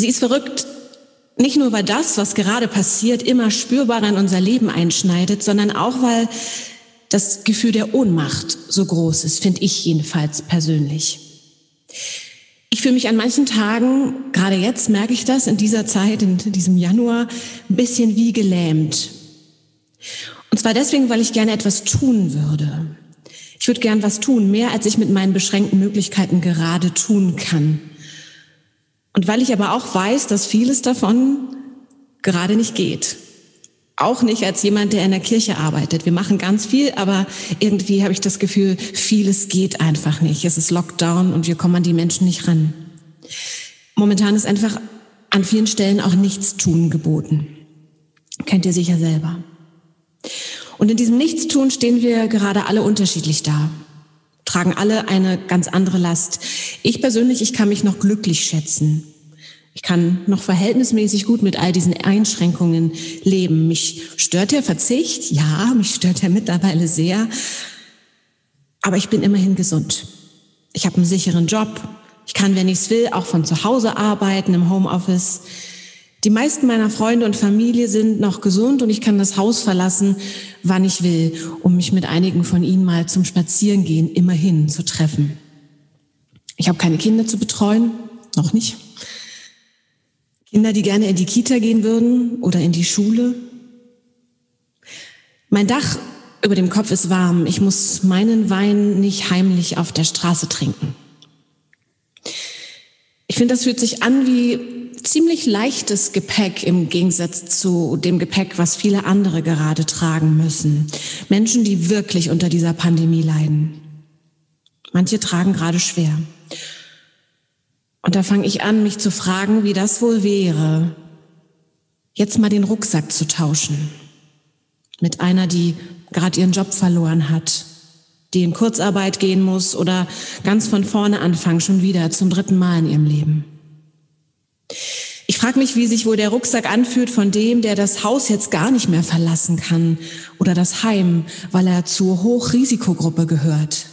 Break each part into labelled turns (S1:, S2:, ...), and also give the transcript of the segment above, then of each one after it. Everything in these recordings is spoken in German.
S1: Sie ist verrückt, nicht nur weil das, was gerade passiert, immer spürbarer in unser Leben einschneidet, sondern auch weil das Gefühl der Ohnmacht so groß ist, finde ich jedenfalls persönlich. Ich fühle mich an manchen Tagen, gerade jetzt merke ich das, in dieser Zeit, in diesem Januar, ein bisschen wie gelähmt. Und zwar deswegen, weil ich gerne etwas tun würde. Ich würde gern was tun, mehr als ich mit meinen beschränkten Möglichkeiten gerade tun kann. Und weil ich aber auch weiß, dass vieles davon gerade nicht geht. Auch nicht als jemand, der in der Kirche arbeitet. Wir machen ganz viel, aber irgendwie habe ich das Gefühl, vieles geht einfach nicht. Es ist Lockdown und wir kommen an die Menschen nicht ran. Momentan ist einfach an vielen Stellen auch Nichtstun geboten. Kennt ihr sicher selber. Und in diesem Nichtstun stehen wir gerade alle unterschiedlich da, tragen alle eine ganz andere Last. Ich persönlich, ich kann mich noch glücklich schätzen. Ich kann noch verhältnismäßig gut mit all diesen Einschränkungen leben. Mich stört der Verzicht, ja, mich stört er mittlerweile sehr, aber ich bin immerhin gesund. Ich habe einen sicheren Job. Ich kann, wenn ich es will, auch von zu Hause arbeiten, im Homeoffice. Die meisten meiner Freunde und Familie sind noch gesund und ich kann das Haus verlassen, wann ich will, um mich mit einigen von ihnen mal zum Spazierengehen immerhin zu treffen. Ich habe keine Kinder zu betreuen, noch nicht. Kinder, die gerne in die Kita gehen würden oder in die Schule. Mein Dach über dem Kopf ist warm. Ich muss meinen Wein nicht heimlich auf der Straße trinken. Ich finde, das fühlt sich an wie ziemlich leichtes Gepäck im Gegensatz zu dem Gepäck, was viele andere gerade tragen müssen. Menschen, die wirklich unter dieser Pandemie leiden. Manche tragen gerade schwer. Und da fange ich an, mich zu fragen, wie das wohl wäre, jetzt mal den Rucksack zu tauschen. Mit einer, die gerade ihren Job verloren hat, die in Kurzarbeit gehen muss oder ganz von vorne anfangen, schon wieder zum dritten Mal in ihrem Leben. Ich frage mich, wie sich wohl der Rucksack anfühlt von dem, der das Haus jetzt gar nicht mehr verlassen kann oder das Heim, weil er zur Hochrisikogruppe gehört.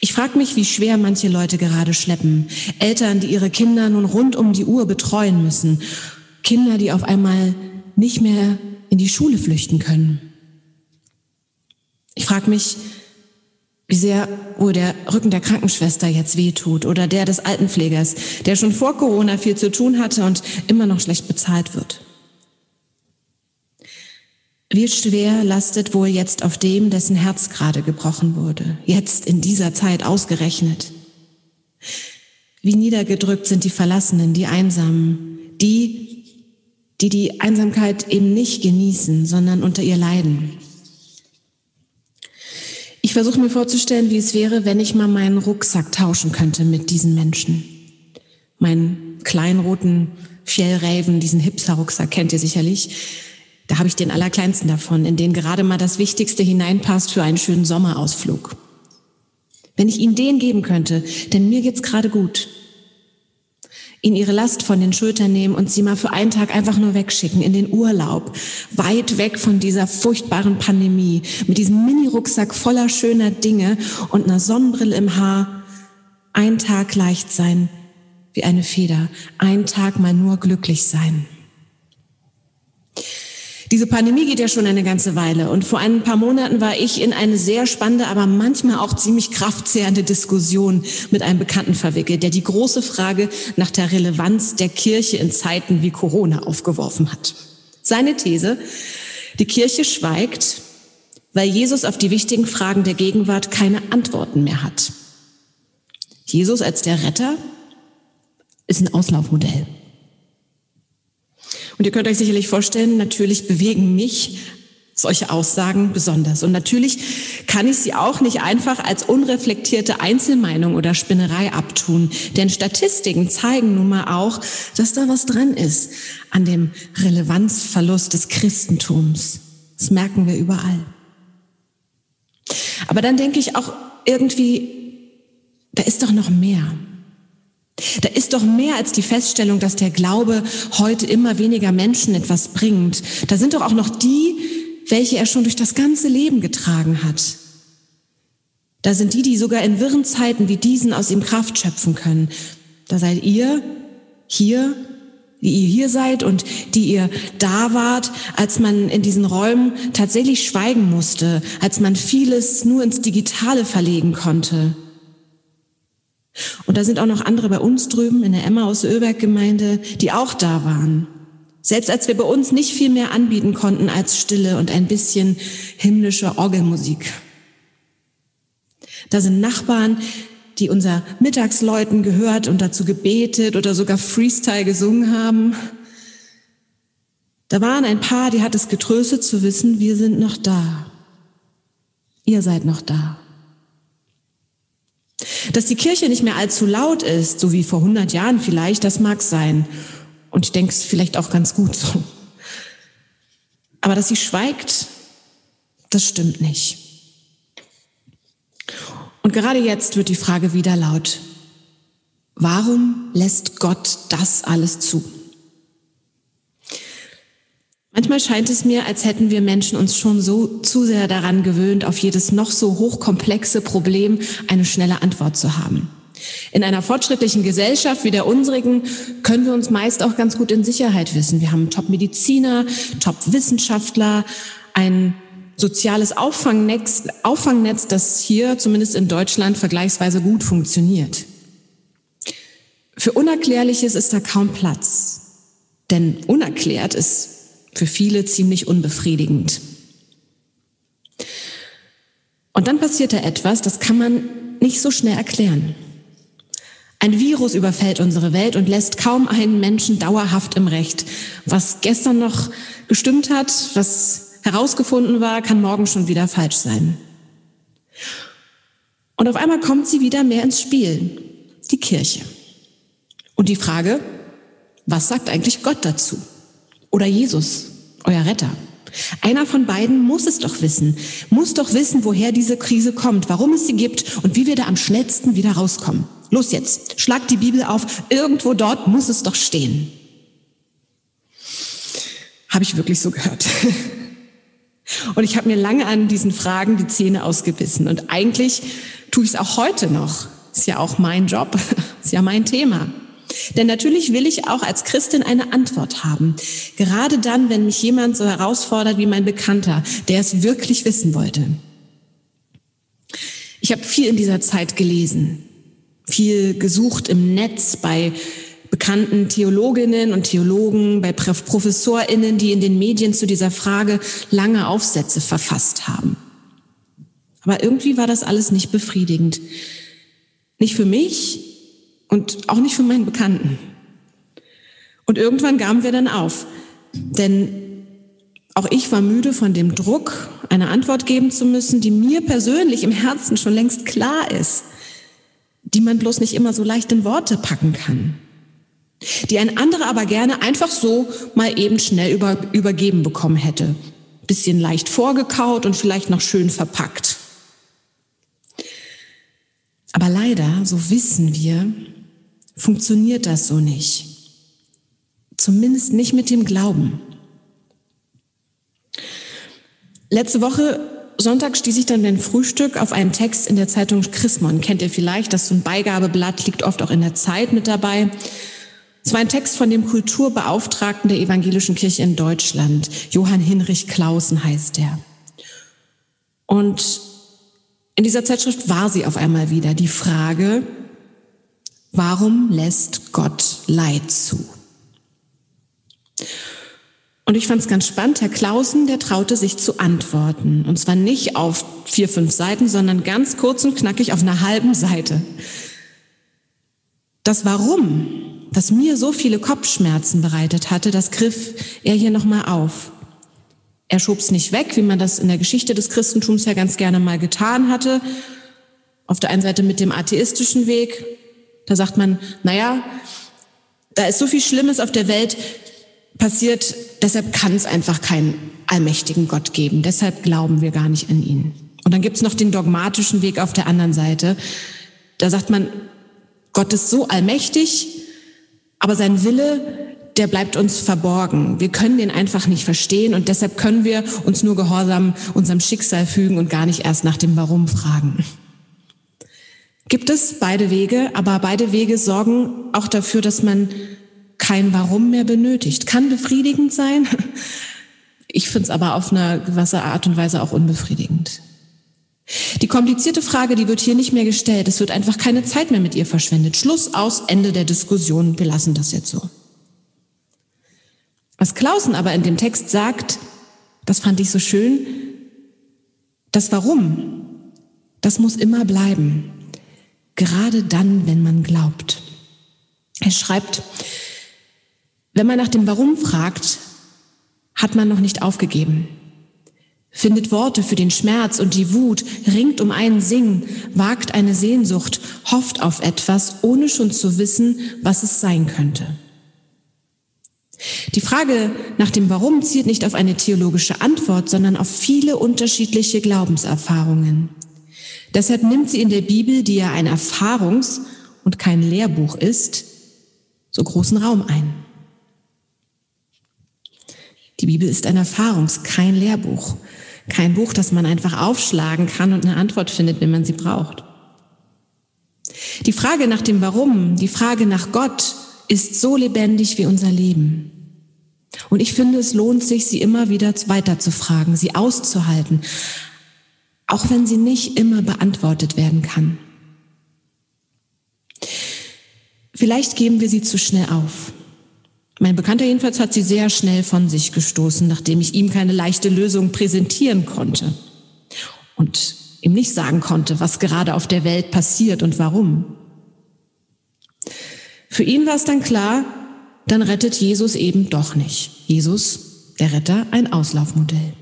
S1: Ich frage mich, wie schwer manche Leute gerade schleppen. Eltern, die ihre Kinder nun rund um die Uhr betreuen müssen. Kinder, die auf einmal nicht mehr in die Schule flüchten können. Ich frage mich, wie sehr wohl der Rücken der Krankenschwester jetzt wehtut oder der des Altenpflegers, der schon vor Corona viel zu tun hatte und immer noch schlecht bezahlt wird. Wie schwer lastet wohl jetzt auf dem, dessen Herz gerade gebrochen wurde, jetzt in dieser Zeit ausgerechnet. Wie niedergedrückt sind die Verlassenen, die Einsamen, die, die die Einsamkeit eben nicht genießen, sondern unter ihr leiden. Ich versuche mir vorzustellen, wie es wäre, wenn ich mal meinen Rucksack tauschen könnte mit diesen Menschen. Meinen kleinen roten Fjellraven, diesen Hipster-Rucksack kennt ihr sicherlich da habe ich den allerkleinsten davon, in den gerade mal das Wichtigste hineinpasst für einen schönen Sommerausflug. Wenn ich Ihnen den geben könnte, denn mir geht's gerade gut. Ihnen Ihre Last von den Schultern nehmen und Sie mal für einen Tag einfach nur wegschicken in den Urlaub, weit weg von dieser furchtbaren Pandemie, mit diesem Mini-Rucksack voller schöner Dinge und einer Sonnenbrille im Haar. Ein Tag leicht sein wie eine Feder, ein Tag mal nur glücklich sein. Diese Pandemie geht ja schon eine ganze Weile und vor ein paar Monaten war ich in eine sehr spannende, aber manchmal auch ziemlich kraftzehrende Diskussion mit einem Bekannten verwickelt, der die große Frage nach der Relevanz der Kirche in Zeiten wie Corona aufgeworfen hat. Seine These, die Kirche schweigt, weil Jesus auf die wichtigen Fragen der Gegenwart keine Antworten mehr hat. Jesus als der Retter ist ein Auslaufmodell. Und ihr könnt euch sicherlich vorstellen, natürlich bewegen mich solche Aussagen besonders. Und natürlich kann ich sie auch nicht einfach als unreflektierte Einzelmeinung oder Spinnerei abtun. Denn Statistiken zeigen nun mal auch, dass da was dran ist an dem Relevanzverlust des Christentums. Das merken wir überall. Aber dann denke ich auch irgendwie, da ist doch noch mehr. Da ist doch mehr als die Feststellung, dass der Glaube heute immer weniger Menschen etwas bringt. Da sind doch auch noch die, welche er schon durch das ganze Leben getragen hat. Da sind die, die sogar in wirren Zeiten wie diesen aus ihm Kraft schöpfen können. Da seid ihr hier, die ihr hier seid und die ihr da wart, als man in diesen Räumen tatsächlich schweigen musste, als man vieles nur ins Digitale verlegen konnte. Und da sind auch noch andere bei uns drüben in der Emma aus Öberg Gemeinde, die auch da waren. Selbst als wir bei uns nicht viel mehr anbieten konnten als Stille und ein bisschen himmlische Orgelmusik. Da sind Nachbarn, die unser Mittagsleuten gehört und dazu gebetet oder sogar Freestyle gesungen haben. Da waren ein paar, die hat es getröstet zu wissen, wir sind noch da. Ihr seid noch da. Dass die Kirche nicht mehr allzu laut ist, so wie vor 100 Jahren vielleicht, das mag sein. Und ich denke es vielleicht auch ganz gut so. Aber dass sie schweigt, das stimmt nicht. Und gerade jetzt wird die Frage wieder laut. Warum lässt Gott das alles zu? Manchmal scheint es mir, als hätten wir Menschen uns schon so zu sehr daran gewöhnt, auf jedes noch so hochkomplexe Problem eine schnelle Antwort zu haben. In einer fortschrittlichen Gesellschaft wie der unsrigen können wir uns meist auch ganz gut in Sicherheit wissen. Wir haben Top-Mediziner, Top-Wissenschaftler, ein soziales Auffangnetz, Auffangnetz, das hier zumindest in Deutschland vergleichsweise gut funktioniert. Für Unerklärliches ist da kaum Platz, denn unerklärt ist für viele ziemlich unbefriedigend. Und dann passierte etwas, das kann man nicht so schnell erklären. Ein Virus überfällt unsere Welt und lässt kaum einen Menschen dauerhaft im Recht. Was gestern noch gestimmt hat, was herausgefunden war, kann morgen schon wieder falsch sein. Und auf einmal kommt sie wieder mehr ins Spiel, die Kirche. Und die Frage, was sagt eigentlich Gott dazu? Oder Jesus, euer Retter? Einer von beiden muss es doch wissen, muss doch wissen, woher diese Krise kommt, warum es sie gibt und wie wir da am schnellsten wieder rauskommen. Los jetzt, schlag die Bibel auf, irgendwo dort muss es doch stehen. Habe ich wirklich so gehört. Und ich habe mir lange an diesen Fragen die Zähne ausgebissen. Und eigentlich tue ich es auch heute noch. Ist ja auch mein Job, ist ja mein Thema. Denn natürlich will ich auch als Christin eine Antwort haben. Gerade dann, wenn mich jemand so herausfordert wie mein Bekannter, der es wirklich wissen wollte. Ich habe viel in dieser Zeit gelesen, viel gesucht im Netz bei bekannten Theologinnen und Theologen, bei Professorinnen, die in den Medien zu dieser Frage lange Aufsätze verfasst haben. Aber irgendwie war das alles nicht befriedigend. Nicht für mich und auch nicht für meinen Bekannten. Und irgendwann gaben wir dann auf, denn auch ich war müde von dem Druck, eine Antwort geben zu müssen, die mir persönlich im Herzen schon längst klar ist, die man bloß nicht immer so leicht in Worte packen kann, die ein anderer aber gerne einfach so mal eben schnell über, übergeben bekommen hätte. Bisschen leicht vorgekaut und vielleicht noch schön verpackt. Aber leider, so wissen wir, funktioniert das so nicht. Zumindest nicht mit dem Glauben. Letzte Woche Sonntag stieß ich dann beim Frühstück auf einen Text in der Zeitung Chrismon. Kennt ihr vielleicht? Das ist so ein Beigabeblatt, liegt oft auch in der Zeit mit dabei. Es war ein Text von dem Kulturbeauftragten der Evangelischen Kirche in Deutschland. Johann Hinrich Clausen heißt er. Und in dieser Zeitschrift war sie auf einmal wieder die Frage, Warum lässt Gott Leid zu? Und ich fand es ganz spannend. Herr Clausen, der traute sich zu antworten. Und zwar nicht auf vier, fünf Seiten, sondern ganz kurz und knackig auf einer halben Seite. Das Warum, das mir so viele Kopfschmerzen bereitet hatte, das griff er hier nochmal auf. Er schob es nicht weg, wie man das in der Geschichte des Christentums ja ganz gerne mal getan hatte. Auf der einen Seite mit dem atheistischen Weg, da sagt man, naja, da ist so viel Schlimmes auf der Welt passiert, deshalb kann es einfach keinen allmächtigen Gott geben. Deshalb glauben wir gar nicht an ihn. Und dann gibt's noch den dogmatischen Weg auf der anderen Seite. Da sagt man, Gott ist so allmächtig, aber sein Wille, der bleibt uns verborgen. Wir können den einfach nicht verstehen und deshalb können wir uns nur gehorsam unserem Schicksal fügen und gar nicht erst nach dem Warum fragen gibt es beide Wege, aber beide Wege sorgen auch dafür, dass man kein Warum mehr benötigt. Kann befriedigend sein. Ich finde es aber auf eine gewisse Art und Weise auch unbefriedigend. Die komplizierte Frage, die wird hier nicht mehr gestellt. Es wird einfach keine Zeit mehr mit ihr verschwendet. Schluss aus, Ende der Diskussion. Wir lassen das jetzt so. Was Klausen aber in dem Text sagt, das fand ich so schön, das Warum, das muss immer bleiben. Gerade dann, wenn man glaubt. Er schreibt, wenn man nach dem Warum fragt, hat man noch nicht aufgegeben. Findet Worte für den Schmerz und die Wut, ringt um einen Singen, wagt eine Sehnsucht, hofft auf etwas, ohne schon zu wissen, was es sein könnte. Die Frage nach dem Warum zielt nicht auf eine theologische Antwort, sondern auf viele unterschiedliche Glaubenserfahrungen. Deshalb nimmt sie in der Bibel, die ja ein Erfahrungs- und kein Lehrbuch ist, so großen Raum ein. Die Bibel ist ein Erfahrungs-, kein Lehrbuch. Kein Buch, das man einfach aufschlagen kann und eine Antwort findet, wenn man sie braucht. Die Frage nach dem Warum, die Frage nach Gott ist so lebendig wie unser Leben. Und ich finde, es lohnt sich, sie immer wieder weiter zu fragen, sie auszuhalten, auch wenn sie nicht immer beantwortet werden kann. Vielleicht geben wir sie zu schnell auf. Mein Bekannter jedenfalls hat sie sehr schnell von sich gestoßen, nachdem ich ihm keine leichte Lösung präsentieren konnte und ihm nicht sagen konnte, was gerade auf der Welt passiert und warum. Für ihn war es dann klar, dann rettet Jesus eben doch nicht. Jesus, der Retter, ein Auslaufmodell.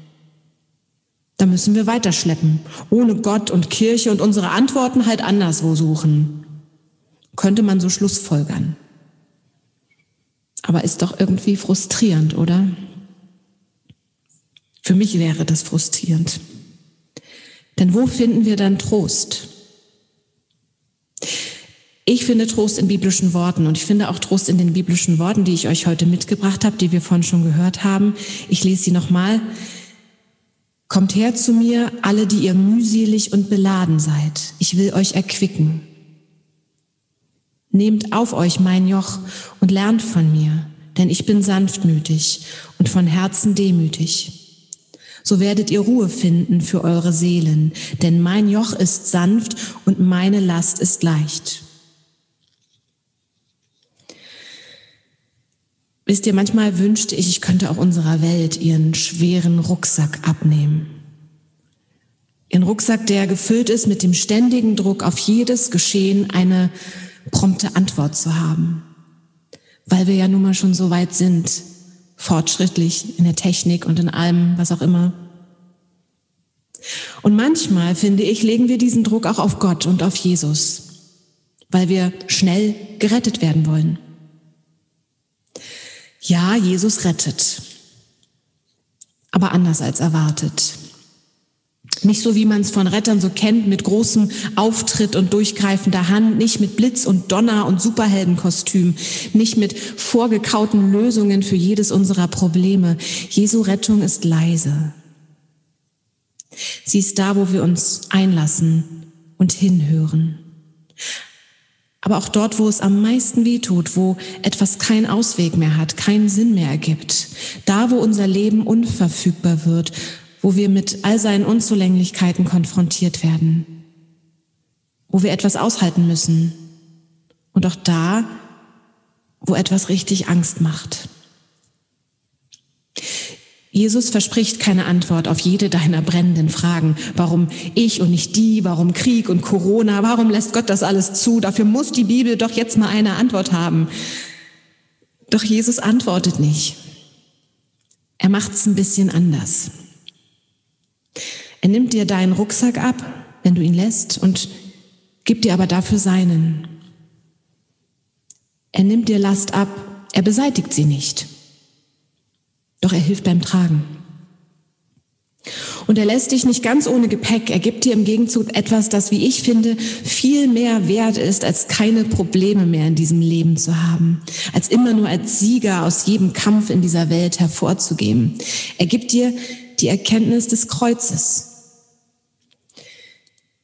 S1: Da müssen wir weiterschleppen, ohne Gott und Kirche und unsere Antworten halt anderswo suchen. Könnte man so Schlussfolgern. Aber ist doch irgendwie frustrierend, oder? Für mich wäre das frustrierend. Denn wo finden wir dann Trost? Ich finde Trost in biblischen Worten und ich finde auch Trost in den biblischen Worten, die ich euch heute mitgebracht habe, die wir vorhin schon gehört haben. Ich lese sie nochmal. Kommt her zu mir, alle, die ihr mühselig und beladen seid. Ich will euch erquicken. Nehmt auf euch mein Joch und lernt von mir, denn ich bin sanftmütig und von Herzen demütig. So werdet ihr Ruhe finden für eure Seelen, denn mein Joch ist sanft und meine Last ist leicht. Wisst ihr, manchmal wünschte ich, ich könnte auch unserer Welt ihren schweren Rucksack abnehmen. Ihren Rucksack, der gefüllt ist mit dem ständigen Druck, auf jedes Geschehen eine prompte Antwort zu haben. Weil wir ja nun mal schon so weit sind, fortschrittlich in der Technik und in allem, was auch immer. Und manchmal, finde ich, legen wir diesen Druck auch auf Gott und auf Jesus, weil wir schnell gerettet werden wollen. Ja, Jesus rettet, aber anders als erwartet. Nicht so, wie man es von Rettern so kennt, mit großem Auftritt und durchgreifender Hand, nicht mit Blitz und Donner und Superheldenkostüm, nicht mit vorgekauten Lösungen für jedes unserer Probleme. Jesu Rettung ist leise. Sie ist da, wo wir uns einlassen und hinhören. Aber auch dort, wo es am meisten wehtut, wo etwas keinen Ausweg mehr hat, keinen Sinn mehr ergibt. Da, wo unser Leben unverfügbar wird, wo wir mit all seinen Unzulänglichkeiten konfrontiert werden, wo wir etwas aushalten müssen und auch da, wo etwas richtig Angst macht. Jesus verspricht keine Antwort auf jede deiner brennenden Fragen. Warum ich und nicht die? Warum Krieg und Corona? Warum lässt Gott das alles zu? Dafür muss die Bibel doch jetzt mal eine Antwort haben. Doch Jesus antwortet nicht. Er macht es ein bisschen anders. Er nimmt dir deinen Rucksack ab, wenn du ihn lässt, und gibt dir aber dafür seinen. Er nimmt dir Last ab, er beseitigt sie nicht. Doch er hilft beim Tragen. Und er lässt dich nicht ganz ohne Gepäck. Er gibt dir im Gegenzug etwas, das, wie ich finde, viel mehr wert ist, als keine Probleme mehr in diesem Leben zu haben. Als immer nur als Sieger aus jedem Kampf in dieser Welt hervorzugehen. Er gibt dir die Erkenntnis des Kreuzes.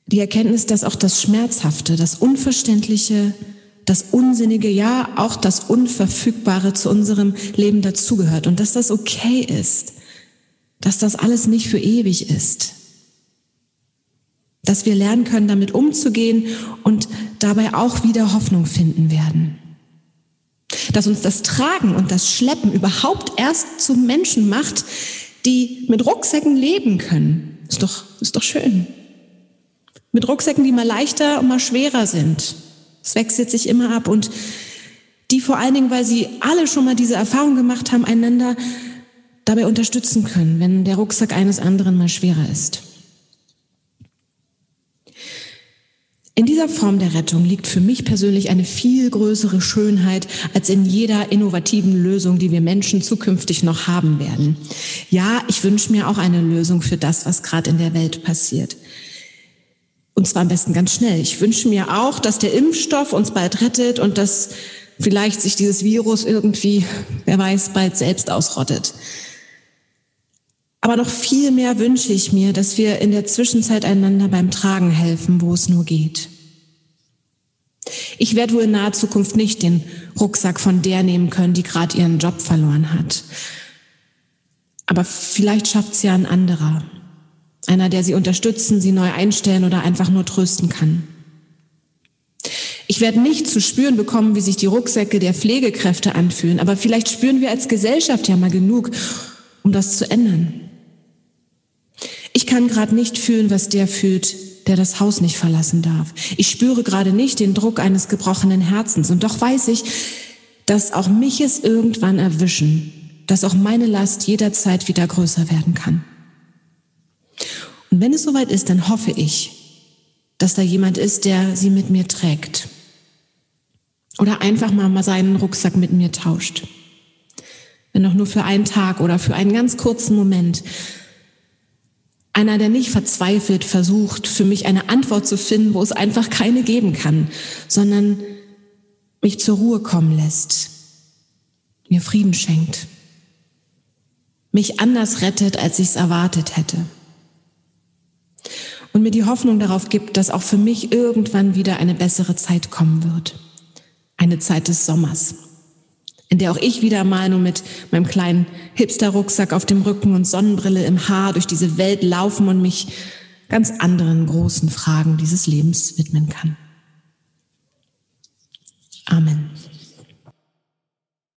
S1: Die Erkenntnis, dass auch das Schmerzhafte, das Unverständliche das Unsinnige, ja auch das Unverfügbare zu unserem Leben dazugehört und dass das okay ist, dass das alles nicht für ewig ist, dass wir lernen können, damit umzugehen und dabei auch wieder Hoffnung finden werden. Dass uns das Tragen und das Schleppen überhaupt erst zu Menschen macht, die mit Rucksäcken leben können. Ist doch, ist doch schön. Mit Rucksäcken, die mal leichter und mal schwerer sind. Es wechselt sich immer ab und die vor allen Dingen, weil sie alle schon mal diese Erfahrung gemacht haben, einander dabei unterstützen können, wenn der Rucksack eines anderen mal schwerer ist. In dieser Form der Rettung liegt für mich persönlich eine viel größere Schönheit als in jeder innovativen Lösung, die wir Menschen zukünftig noch haben werden. Ja, ich wünsche mir auch eine Lösung für das, was gerade in der Welt passiert. Und zwar am besten ganz schnell. Ich wünsche mir auch, dass der Impfstoff uns bald rettet und dass vielleicht sich dieses Virus irgendwie, wer weiß, bald selbst ausrottet. Aber noch viel mehr wünsche ich mir, dass wir in der Zwischenzeit einander beim Tragen helfen, wo es nur geht. Ich werde wohl in naher Zukunft nicht den Rucksack von der nehmen können, die gerade ihren Job verloren hat. Aber vielleicht schafft es ja ein anderer. Einer, der sie unterstützen, sie neu einstellen oder einfach nur trösten kann. Ich werde nicht zu spüren bekommen, wie sich die Rucksäcke der Pflegekräfte anfühlen, aber vielleicht spüren wir als Gesellschaft ja mal genug, um das zu ändern. Ich kann gerade nicht fühlen, was der fühlt, der das Haus nicht verlassen darf. Ich spüre gerade nicht den Druck eines gebrochenen Herzens. Und doch weiß ich, dass auch mich es irgendwann erwischen, dass auch meine Last jederzeit wieder größer werden kann. Und wenn es soweit ist, dann hoffe ich, dass da jemand ist, der sie mit mir trägt. Oder einfach mal seinen Rucksack mit mir tauscht. Wenn auch nur für einen Tag oder für einen ganz kurzen Moment, einer, der nicht verzweifelt versucht, für mich eine Antwort zu finden, wo es einfach keine geben kann, sondern mich zur Ruhe kommen lässt, mir Frieden schenkt, mich anders rettet, als ich es erwartet hätte. Und mir die Hoffnung darauf gibt, dass auch für mich irgendwann wieder eine bessere Zeit kommen wird. Eine Zeit des Sommers in der auch ich wieder mal nur mit meinem kleinen Hipster-Rucksack auf dem Rücken und Sonnenbrille im Haar durch diese Welt laufen und mich ganz anderen großen Fragen dieses Lebens widmen kann. Amen.